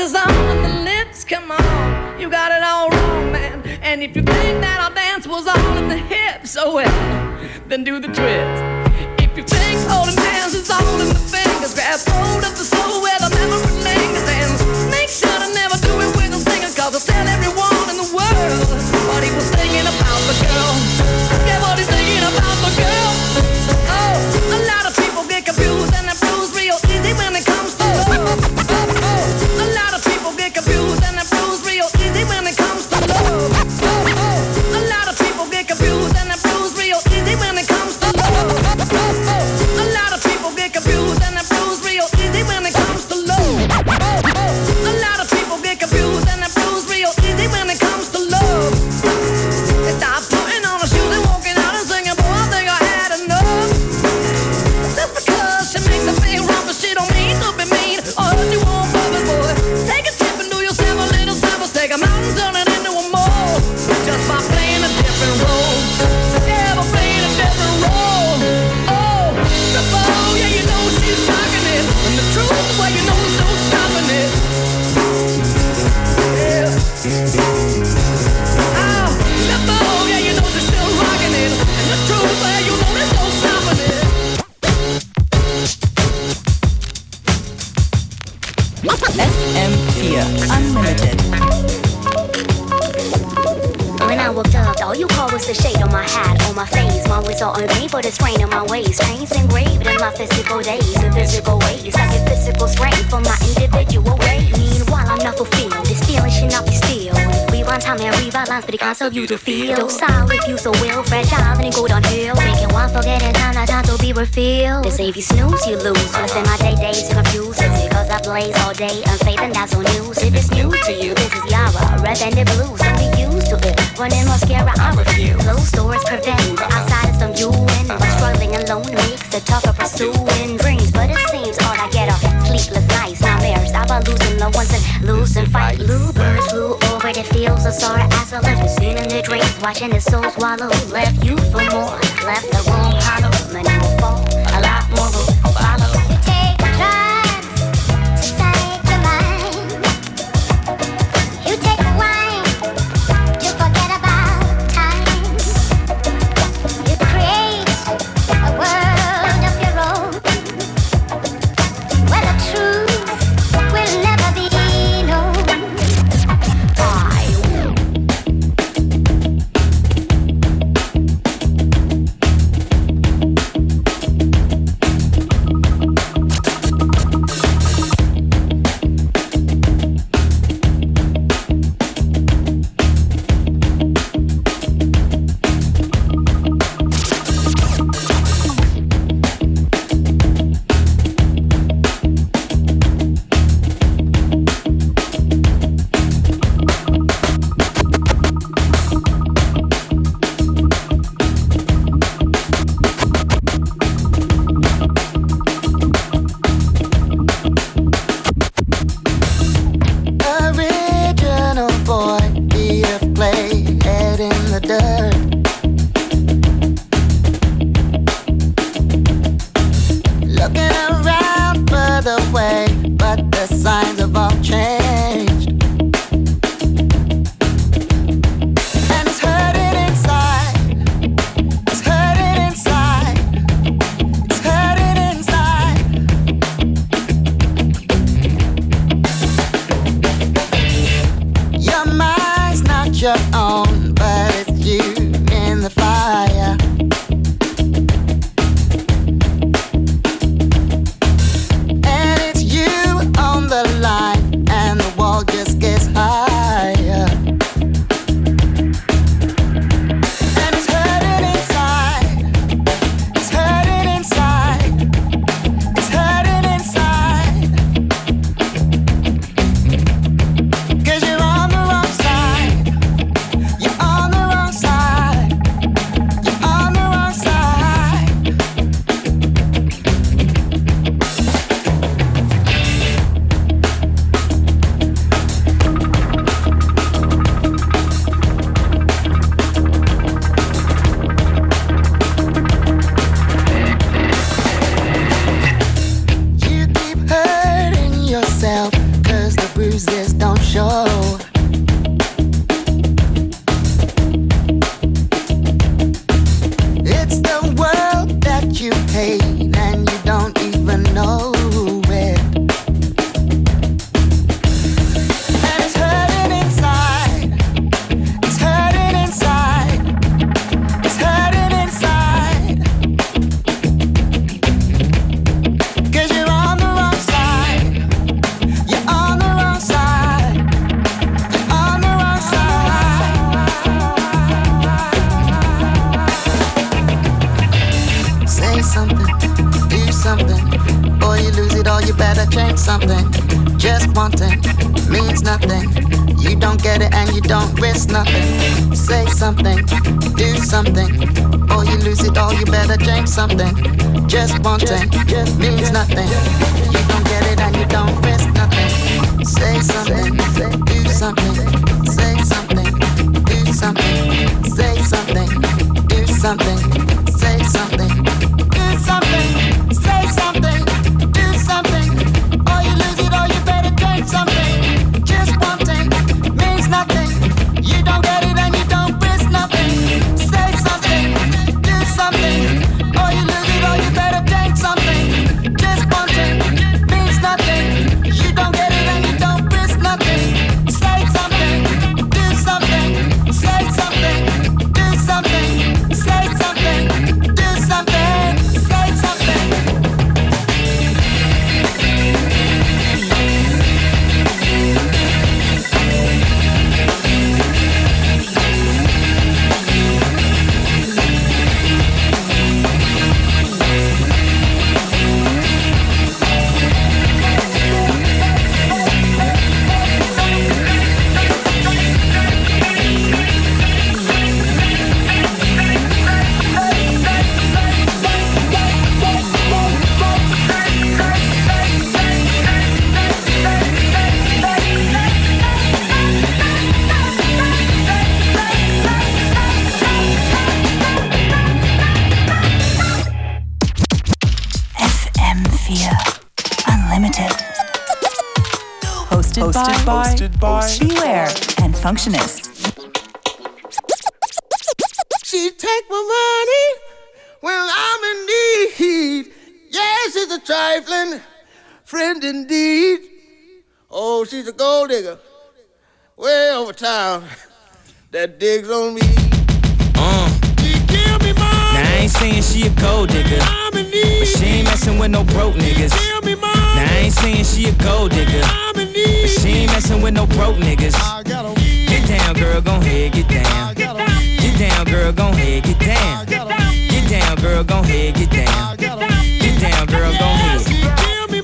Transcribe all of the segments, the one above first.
is on the lips, come on. You got it all wrong, man. And if you think that our dance was all in the hips, oh well, then do the twist. If you think holding hands is all in the fingers, grab hold of the FM4 Unlimited. When I woke up, all you call was the shade on my hat, on my face. My are on me for the strain on my ways. Pains engraved in my physical days, in physical ways. I get physical strain from my individual ways. Meanwhile, I'm not fulfilled. This feeling should not be still. Rewind time and rebalance for the concept you to feel. Docile you so will, fragile then it go downhill. Making one forget in time, not time to be refilled. They say if you snooze, you lose. Wanna spend my day days to confuse I blaze all day, unfaith and that's on news. If it's new to you, this is Yara, red and the blues. Don't be used to it. Running mascara, I refuse. Closed doors prevent the outsiders from you in. But struggling alone makes it tougher pursuing dreams. But it seems all I get are sleepless nights, nightmares. About losing the ones and losing fight. Bluebirds flew over the fields of sorrow as I left. Seen in the dreams, watching the soul swallow. Left you for more, left the wrong hollow. Many will fall, Functionist. She take my money when I'm in need. Yes, it's a trifling friend indeed. Oh, she's a gold digger way over town that digs on me. Uh. She give me money. Now I ain't saying she a gold digger, I'm in but she ain't messing with no broke niggas. Give me money. Now I ain't saying she a gold digger, I'm in but she ain't messing with no broke niggas. Girl, gon' head, get down. Get down, girl, gon' head, get down. got a weed. Get down, girl, gon' head, get down.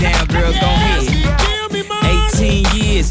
Down, girl, gon' head. 18 years,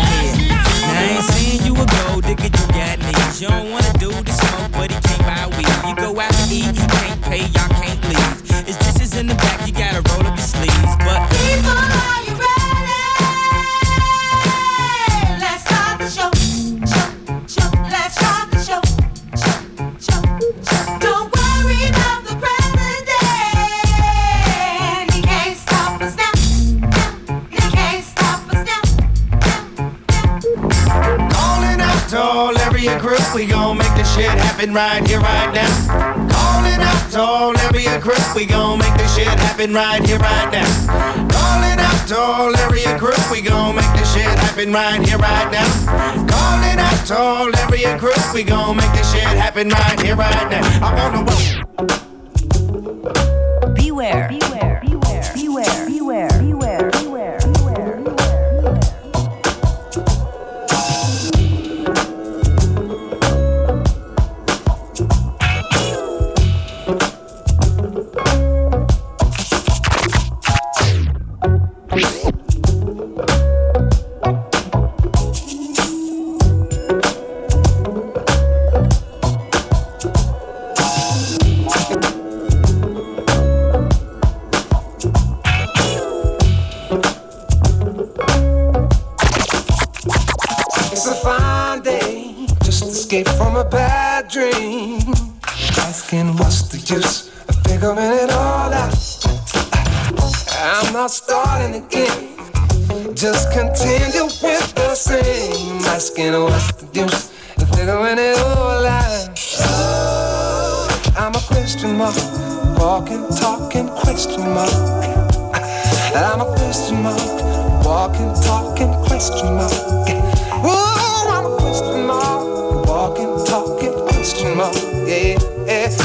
You don't wanna do the smoke, but he can't buy weed. You go out to eat, you can't pay, y'all can't leave. It's dishes in the happen right here, right now. Calling out to all area crew, we gon' make this shit happen right here, right now. Calling out to all area crew, we gon' make this shit happen right here, right now. Calling out to all area crew, we gon' make this shit happen right here, right now. I wanna Beware. Beware. Beware. Escape from a bad dream. Asking what's the use of figuring it all out. I'm not starting again, just continue with the same. Asking what's the use of figuring it all out. I'm a question mark, walking, talking question mark. I'm a question mark, walking, talking question mark. Ooh, I'm a question mark, yeah, yeah.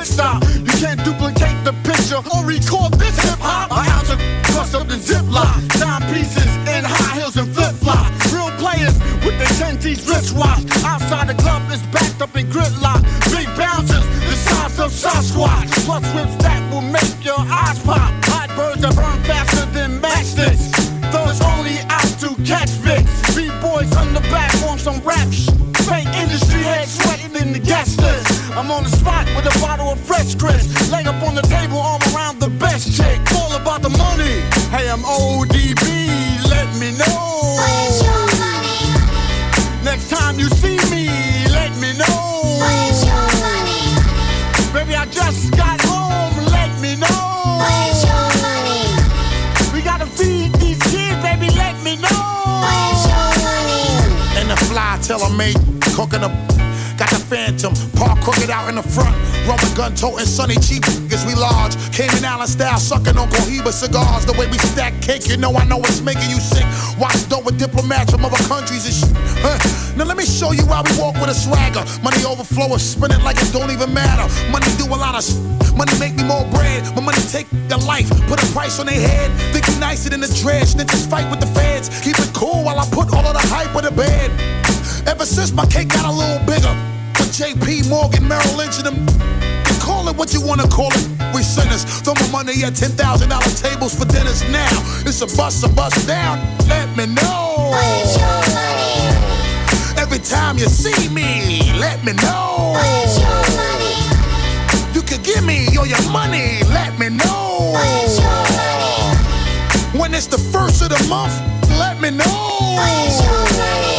Pit stop. You can't duplicate the picture or record this hip hop. A ounce of crush up the ziplock. Dime pieces in high heels and flip flops. Real players with the 10 G's wristwatch. Outside the club is backed up in gridlock. Big bouncers, the size of Sasquatch. Plus whips that made, cooking up. Got the phantom, park crooked out in the front. Roman gun toting, sunny cheap as we large. Cayman Island style, sucking on Cohiba cigars. The way we stack cake, you know I know it's making you sick. Watch dope with diplomats from other countries and shit. Huh. Now let me show you how we walk with a swagger. Money overflow, spinning like it don't even matter. Money do a lot of s- Money make me more bread. My money take your life, put a price on their head. Think you nicer than the dread. Snitches fight with the feds. Keep it cool while I put all of the hype on the bed. Ever since my cake got a little bigger, with JP Morgan, Merrill Lynch, and them. Call it what you wanna call it. We sinners. Throw my money at ten thousand dollar tables for dinners now. It's a bust, a bust down. Let me know. Every time you see me, let me know. You can give me all your money, let me know. When it's the first of the month, let me know.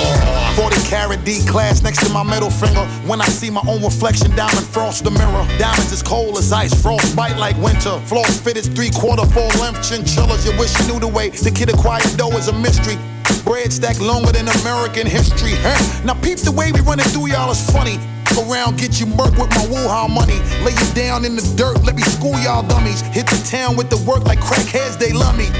40 carat D class next to my middle finger. When I see my own reflection, diamond frost the mirror. Diamonds as cold as ice, frost bite like winter. Floors fitted three quarter four length chinchillas. You wish you knew the way. The kid acquired dough is a mystery. Bread stacked longer than American history. Huh? Now peep the way we running through y'all is funny. Around, get you murk with my woo-how money. Lay you down in the dirt, let me school y'all dummies. Hit the town with the work like crackheads, they love me.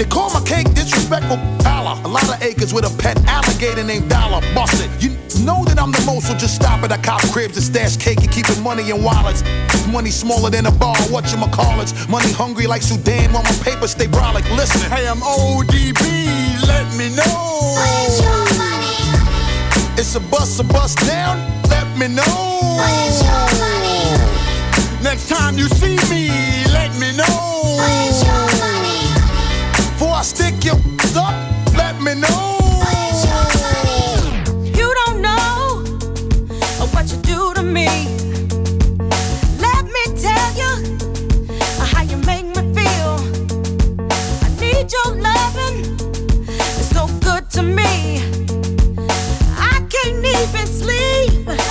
They call my cake disrespectful dollar. A lot of acres with a pet alligator named Dollar. Bust it. You know that I'm the most, so just stop at a cop cribs and stash cake and keeping money in wallets. Money smaller than a bar, what you call it? Money hungry like Sudan while my paper stay brolic. Listen, hey, I'm ODB, let me know. It's a bust, a bust down, let me know. Next time you see me, let me know. I stick your up, let me know. You don't know what you do to me. Let me tell you how you make me feel. I need your. It's good to me. I can't even sleep.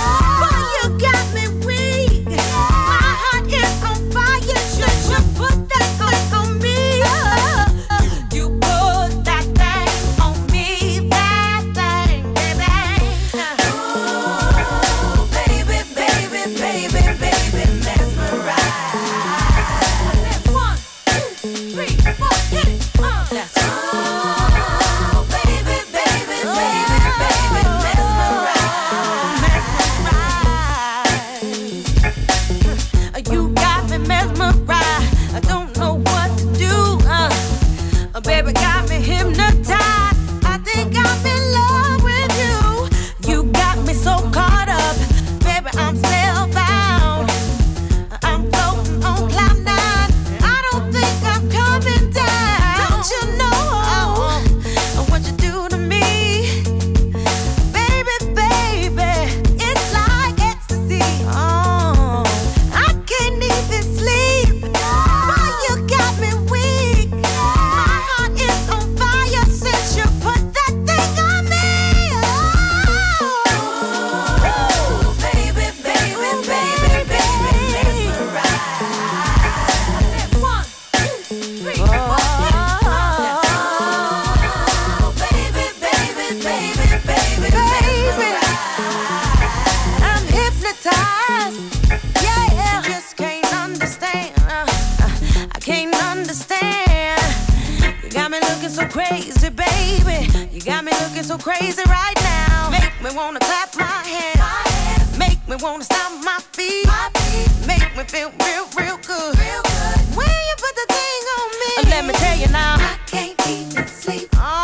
Let me tell you now. I can't even sleep. Oh,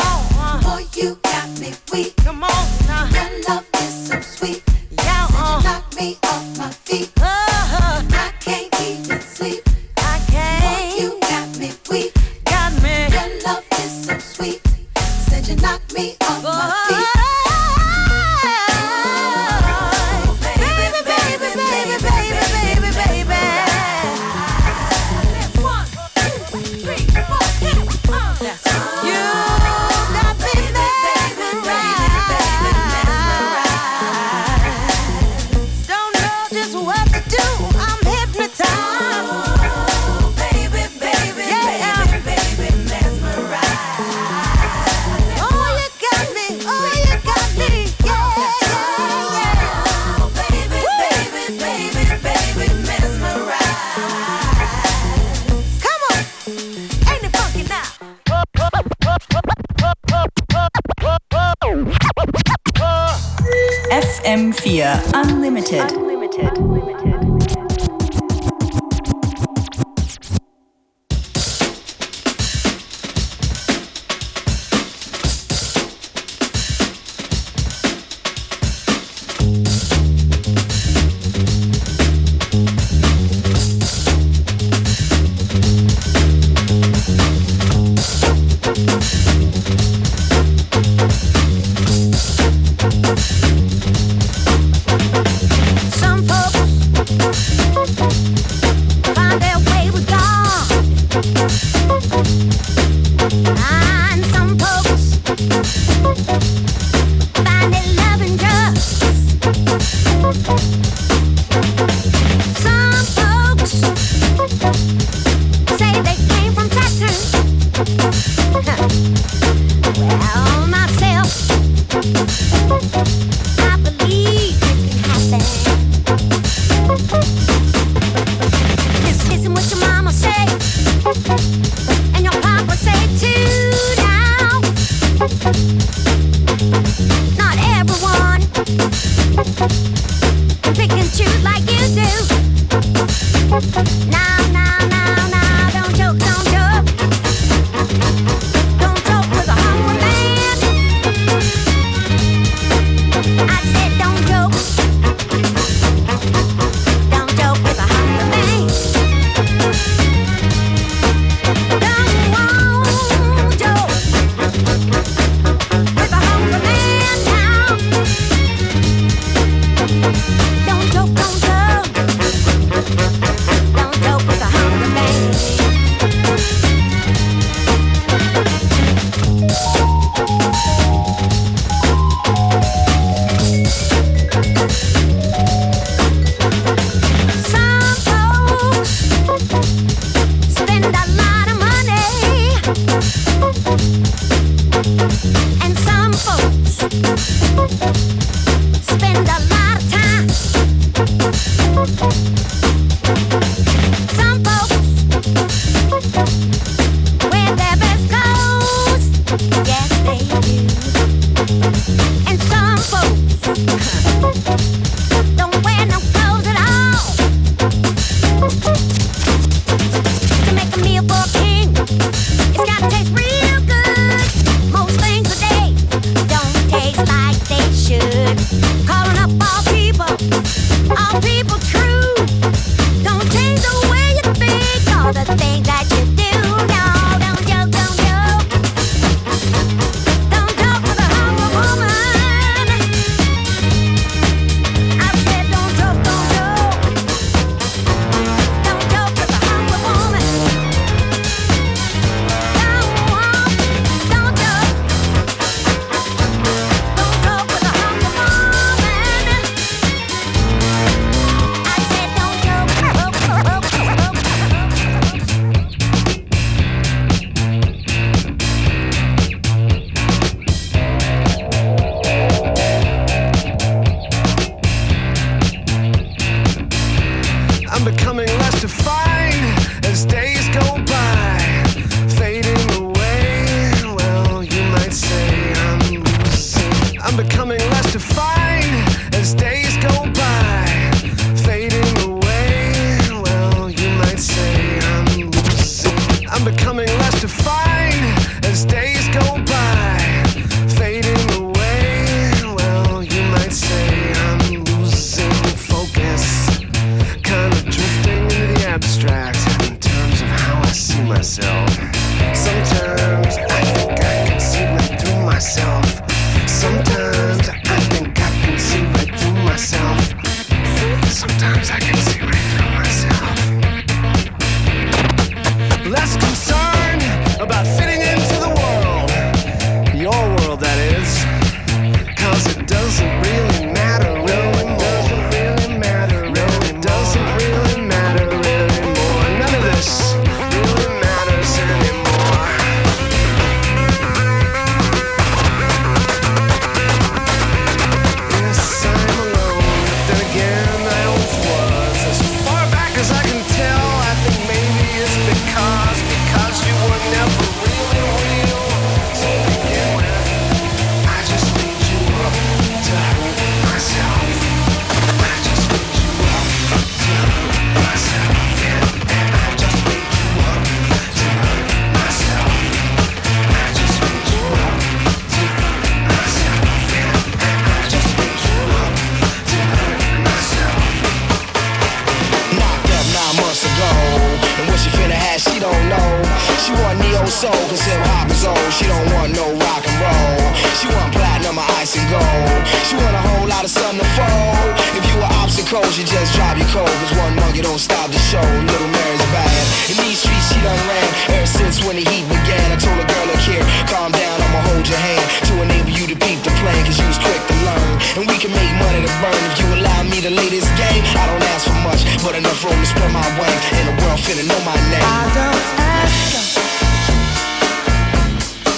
I told a girl, look here, calm down, I'ma hold your hand to enable you to beat the plan, cause you was quick to learn. And we can make money to burn if you allow me to lay this game. I don't ask for much, but enough room to spread my wings, and the world finna know my name. I don't ask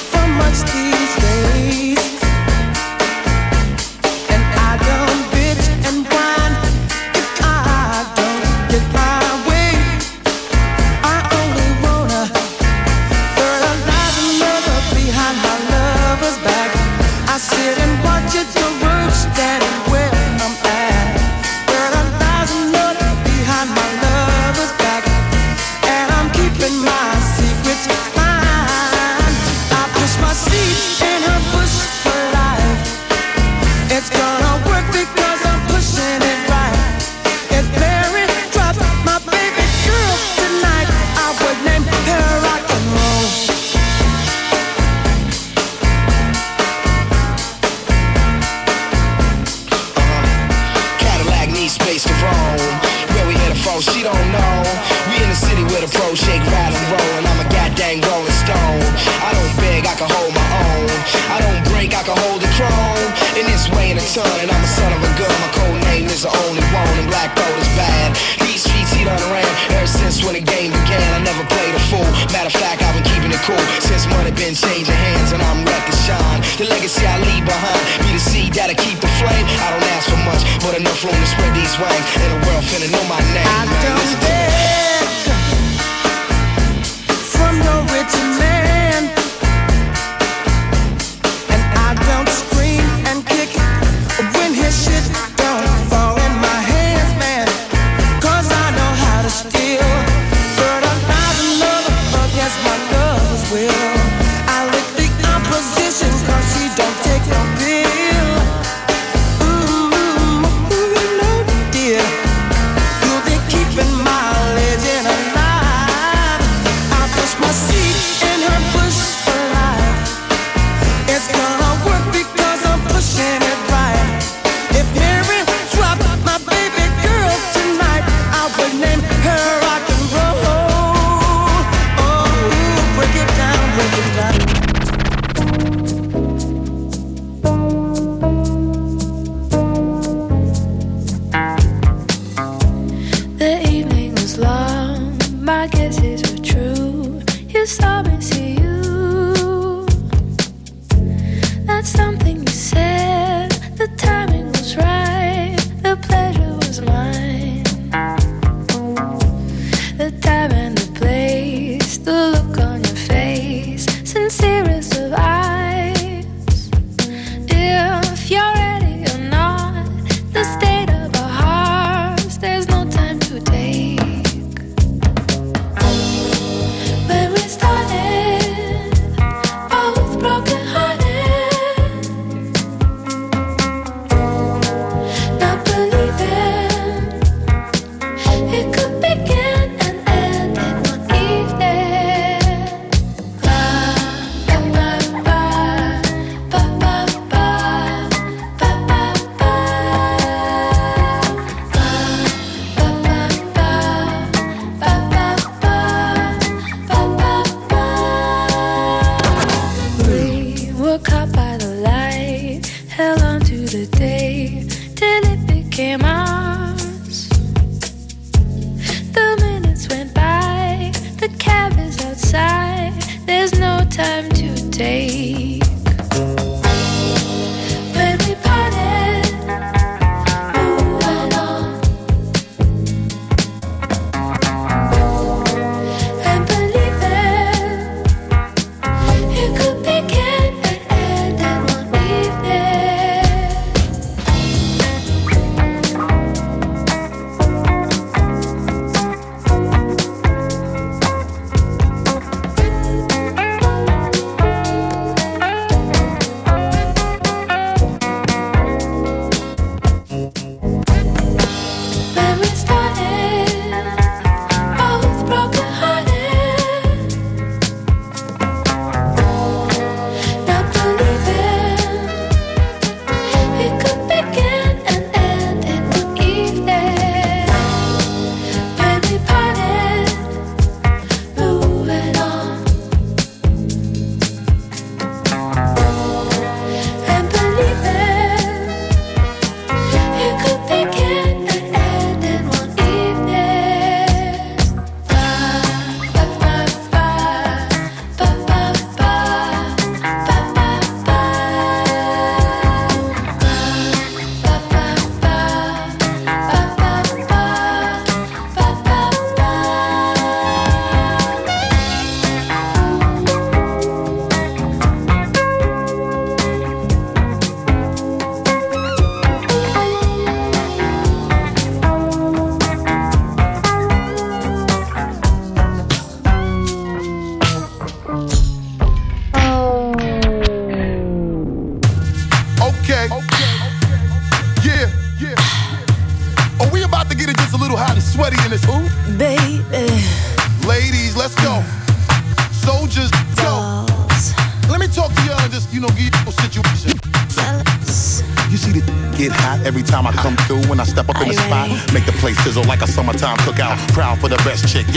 for much these days.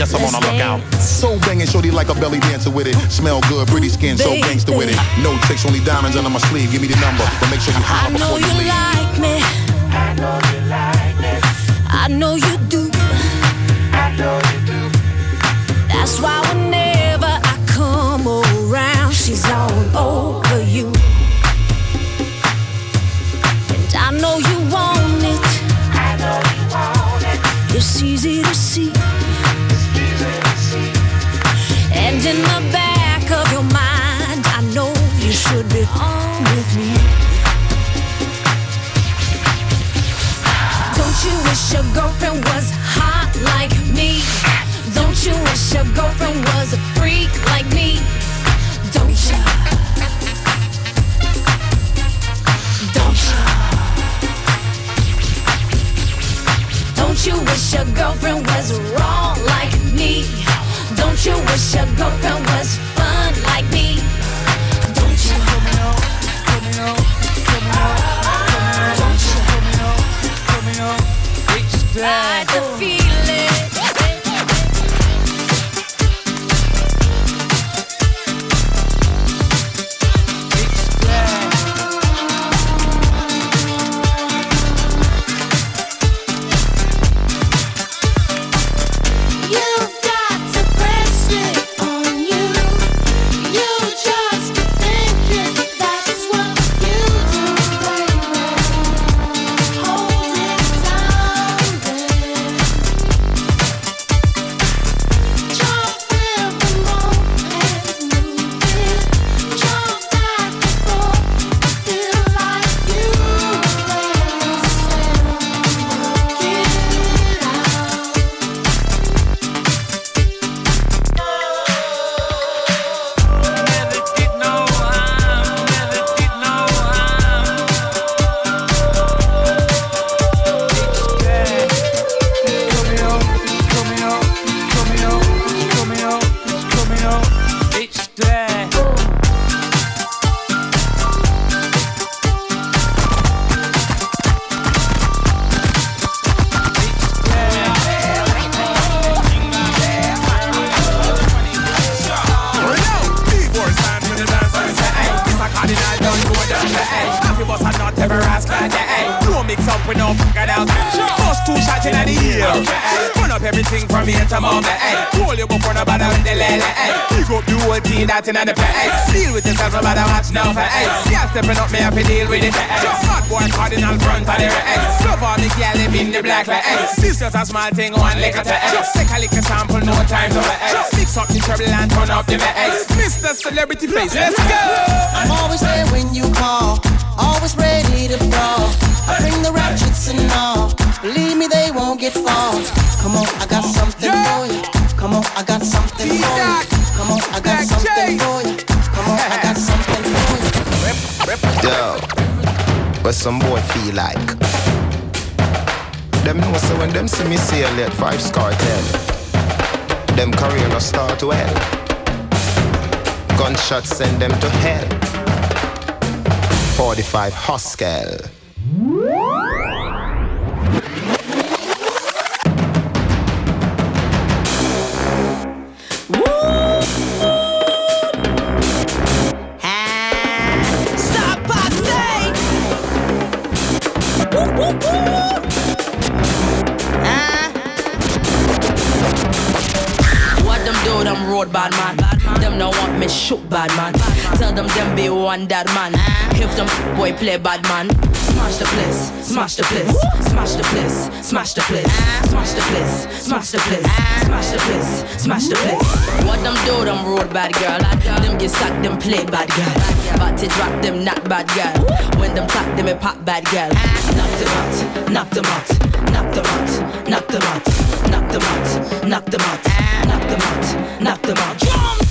Yes, I'm on a lookout. So banging, shorty like a belly dancer with it. Smell good, pretty skin, so gangster with it. No tricks, only diamonds under my sleeve. Give me the number, but make sure you I holler before you you leave. Whole team that's in the play. Deal with yourself, nobody watch now for hey. Yeah, stepping up, me have to deal with it. Hot boy cardinal front of the right. Love all the gal live in the black like hey. This just a small thing, one liquor to hey. Take a liquor sample, no time to hey. Mix up the trouble and turn up the hey. Mr. Celebrity Face, let's go. I'm always there when you call, always ready to brawl. I bring the ratchets and all. Believe me, they won't get far. Come on, I got something for you. Come on, I got something for you. Come on, I got something for you. Come on, I got something for you. Yo, what some boy feel like? Them know so when them see me sail at five scar ten, them career no start well. Gunshots send them to hell. 45 Huskel. Bad man. Them no want me shoot bad man. Tell them them be one that man. If them boy play bad man. Smash the place, smash the place, smash the place, smash the place, smash the place, smash the place, smash the place, smash the place. What them do, them road bad girl. Them get sacked, them play bad girl. But to drop them not bad girl. When them tap them a pop bad girl. Knock them out, knock them out, knock them out, knock them out, knock them out, knock them out, knock them out, knock them out.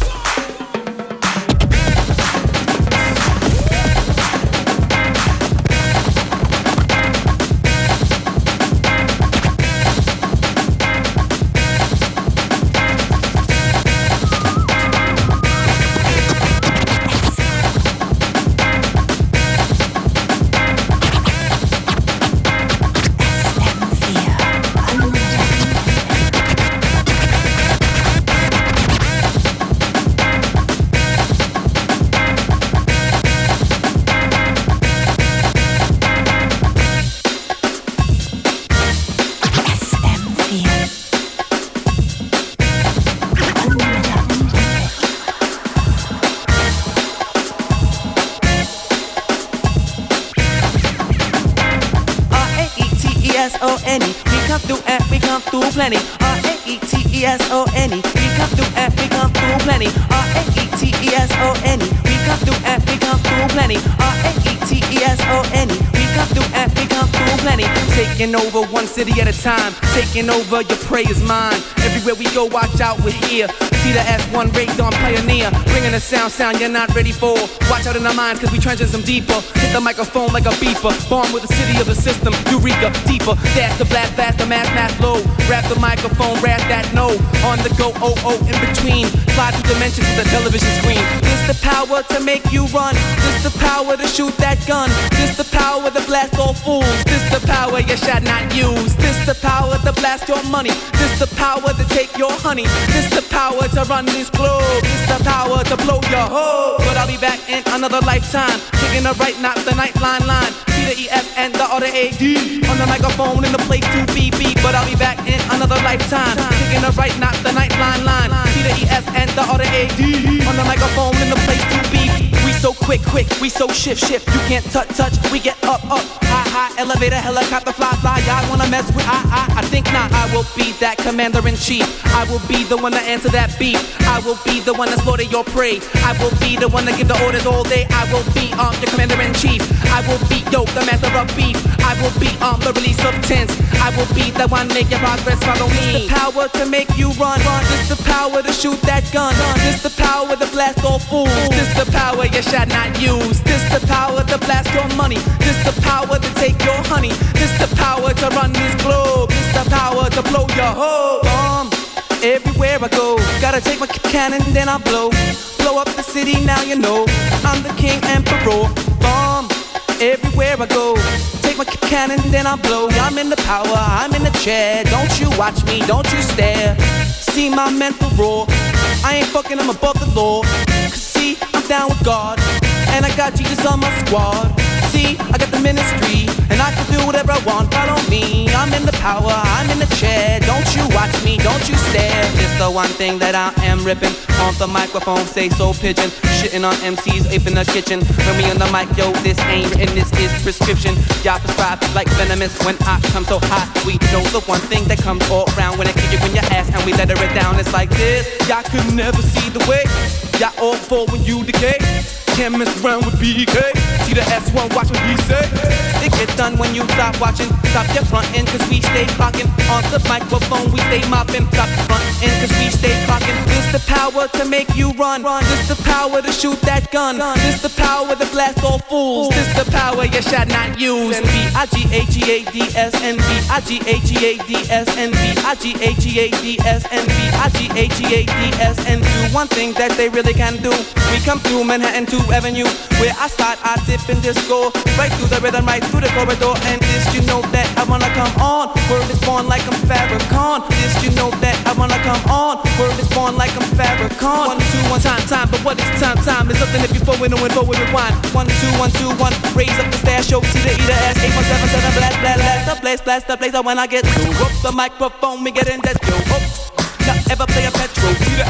Taking over one city at a time. Taking over your prey is mine. Everywhere we go, watch out, we're here. See the S1 raised on Pioneer. Bringing a sound, sound you're not ready for. Watch out in our minds, cause we trenching some deeper. Hit the microphone like a beeper. Born with the city of the system. Eureka, deeper. Dash the blast, fast, the mass, mass low. Rap the microphone, rap that no. On the go, oh, oh, in between. Slide through dimensions to the television screen. This the power to make you run. This the power to shoot that gun. This the power to blast all fools. This the power you shall not use. This the power to blast your money. This the power to take your honey. This the power to run this globe. This the power to blow your hoe. But I'll be back in another lifetime. Kicking the right, not the night line line. The and the R the A D. On the microphone in the place to be. But I'll be back in another lifetime. Kicking the right, not the night line line. T the E F and the R the A D. On the microphone in the place to be. So quick, quick, we so shift, shift. You can't touch, touch. We get up, up, high, high. Elevator, helicopter, fly, fly. Y'all wanna mess with? I, I, I think not. I will be that commander in chief. I will be the one to answer that beat. I will be the one to slaughter your prey. I will be the one to give the orders all day. I will be um your commander in chief. I will be yo the master of beef. I will be um the release of tents. I will be the one making progress. Follow me. This the power to make you run. run. This the power to shoot that gun. This the power to blast all fools. This the power you shall not use. This the power to blast your money. This the power to take your honey. This the power to run this globe. This the power to blow your whole bomb. Everywhere I go, gotta take my cannon, then I blow. Blow up the city, now you know. I'm the king emperor. Bomb. Everywhere I go, take my cannon, then I blow. I'm in the power, I'm in the chair. Don't you watch me, don't you stare. See my mental roar. I ain't fucking, I'm above the law. Cause see, down with God. And I got Jesus on my squad. See, I got the ministry, and I can do whatever I want. Follow me, I'm in the power, I'm in the chair. Don't you watch me, don't you stare. It's the one thing that I am ripping. On the microphone, say so pigeon. Shitting on MCs, ape in the kitchen. When me on the mic, yo, this ain't written, this is prescription. Y'all prescribe like venomous when I come so hot. We know the one thing that comes all around when I kick it in your ass and we let it down. It's like this. Y'all could never see the way. Y'all all fall when you decay. Can't mess around with BK. See the S1, watch what he say. It get done when you stop watching. Stop your frontin', cause we stay clocking. On the microphone, we stay mopping. Stop frontin', cause we stay clocking. This the power to make you run. run. This the power to shoot that gun. gun. This the power to blast all fools. This the power you shall not use. N-B-I-G-A-G-A-D-S, N-B-I-G-A-G-A-D-S, N-B-I-G-A-G-A-D-S, N-B-I-G-A-G-A-D-S, do one thing that they really can do. We come through Manhattan to Avenue, where I start, I dip and disco, right through the rhythm, right through the corridor, and this you know that I wanna come on. Word is born like I'm Farrakhan. This you know that I wanna come on. Word is born like I'm Farrakhan. One, two, one time, time, but what is time, time? Is something if you forward and forward rewind. One, two, one, two, one. Raise up the stash, show T the E the S, eight, one, seven, seven, blast, blast, blast, the place, blast, the place. When I get to up the microphone, we get in that yo. Up. Not ever play a petro.